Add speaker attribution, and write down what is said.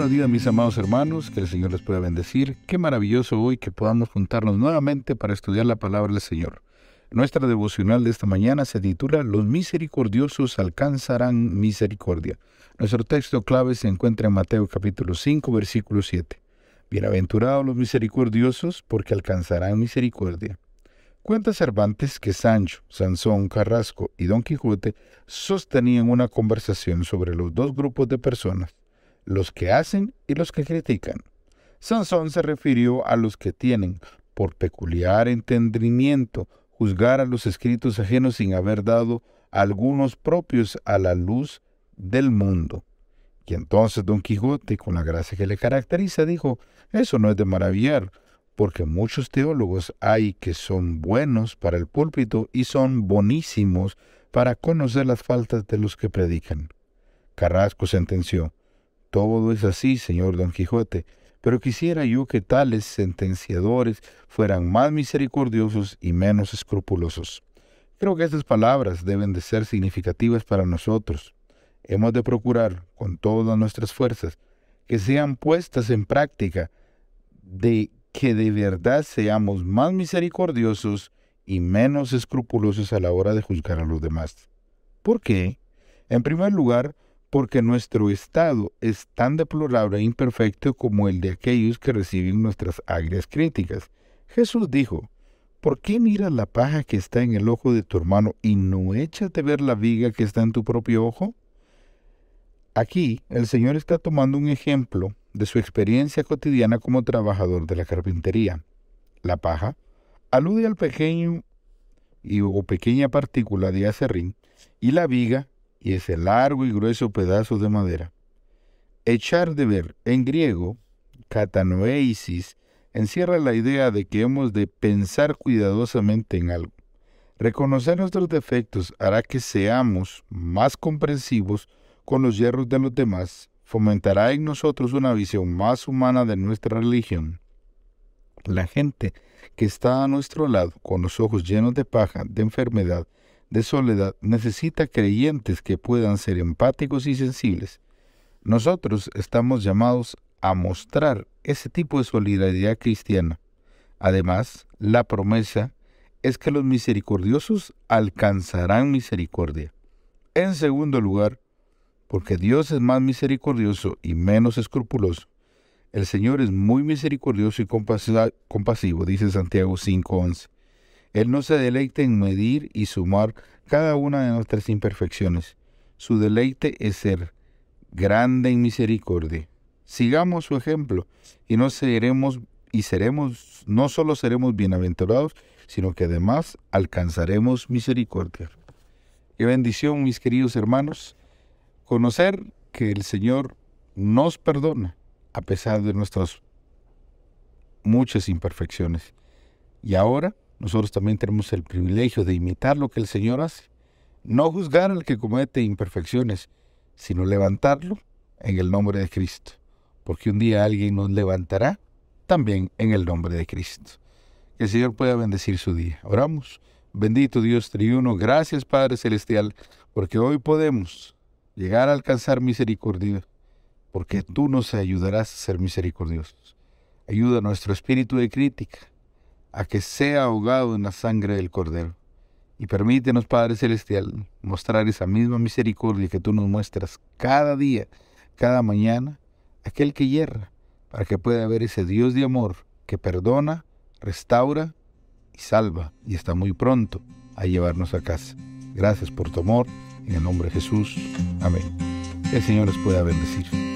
Speaker 1: buenos días mis amados hermanos, que el Señor les pueda bendecir. Qué maravilloso hoy que podamos juntarnos nuevamente para estudiar la palabra del Señor. Nuestra devocional de esta mañana se titula Los misericordiosos alcanzarán misericordia. Nuestro texto clave se encuentra en Mateo capítulo 5 versículo 7. Bienaventurados los misericordiosos porque alcanzarán misericordia. Cuenta Cervantes que Sancho, Sansón, Carrasco y Don Quijote sostenían una conversación sobre los dos grupos de personas los que hacen y los que critican. Sansón se refirió a los que tienen, por peculiar entendimiento, juzgar a los escritos ajenos sin haber dado algunos propios a la luz del mundo. Y entonces don Quijote, con la gracia que le caracteriza, dijo, eso no es de maravillar, porque muchos teólogos hay que son buenos para el púlpito y son bonísimos para conocer las faltas de los que predican. Carrasco sentenció, todo es así, señor Don Quijote, pero quisiera yo que tales sentenciadores fueran más misericordiosos y menos escrupulosos. Creo que estas palabras deben de ser significativas para nosotros. Hemos de procurar, con todas nuestras fuerzas, que sean puestas en práctica, de que de verdad seamos más misericordiosos y menos escrupulosos a la hora de juzgar a los demás. ¿Por qué? En primer lugar, porque nuestro estado es tan deplorable e imperfecto como el de aquellos que reciben nuestras agrias críticas. Jesús dijo, ¿por qué miras la paja que está en el ojo de tu hermano y no echas de ver la viga que está en tu propio ojo? Aquí el Señor está tomando un ejemplo de su experiencia cotidiana como trabajador de la carpintería. La paja alude al pequeño y, o pequeña partícula de acerrín y la viga y ese largo y grueso pedazo de madera. Echar de ver, en griego, catanoeisis, encierra la idea de que hemos de pensar cuidadosamente en algo. Reconocer nuestros defectos hará que seamos más comprensivos con los hierros de los demás, fomentará en nosotros una visión más humana de nuestra religión. La gente que está a nuestro lado, con los ojos llenos de paja, de enfermedad, de soledad necesita creyentes que puedan ser empáticos y sensibles. Nosotros estamos llamados a mostrar ese tipo de solidaridad cristiana. Además, la promesa es que los misericordiosos alcanzarán misericordia. En segundo lugar, porque Dios es más misericordioso y menos escrupuloso, el Señor es muy misericordioso y compasivo, dice Santiago 5.11. Él no se deleita en medir y sumar cada una de nuestras imperfecciones. Su deleite es ser grande en misericordia. Sigamos su ejemplo y no seremos y seremos no solo seremos bienaventurados, sino que además alcanzaremos misericordia. Qué bendición, mis queridos hermanos, conocer que el Señor nos perdona a pesar de nuestras muchas imperfecciones. Y ahora nosotros también tenemos el privilegio de imitar lo que el Señor hace. No juzgar al que comete imperfecciones, sino levantarlo en el nombre de Cristo. Porque un día alguien nos levantará también en el nombre de Cristo. Que el Señor pueda bendecir su día. Oramos. Bendito Dios triuno, gracias Padre Celestial, porque hoy podemos llegar a alcanzar misericordia, porque tú nos ayudarás a ser misericordiosos. Ayuda a nuestro espíritu de crítica, a que sea ahogado en la sangre del Cordero. Y permítenos, Padre Celestial, mostrar esa misma misericordia que tú nos muestras cada día, cada mañana, aquel que hierra, para que pueda haber ese Dios de amor que perdona, restaura y salva, y está muy pronto a llevarnos a casa. Gracias por tu amor, en el nombre de Jesús. Amén. Que el Señor les pueda bendecir.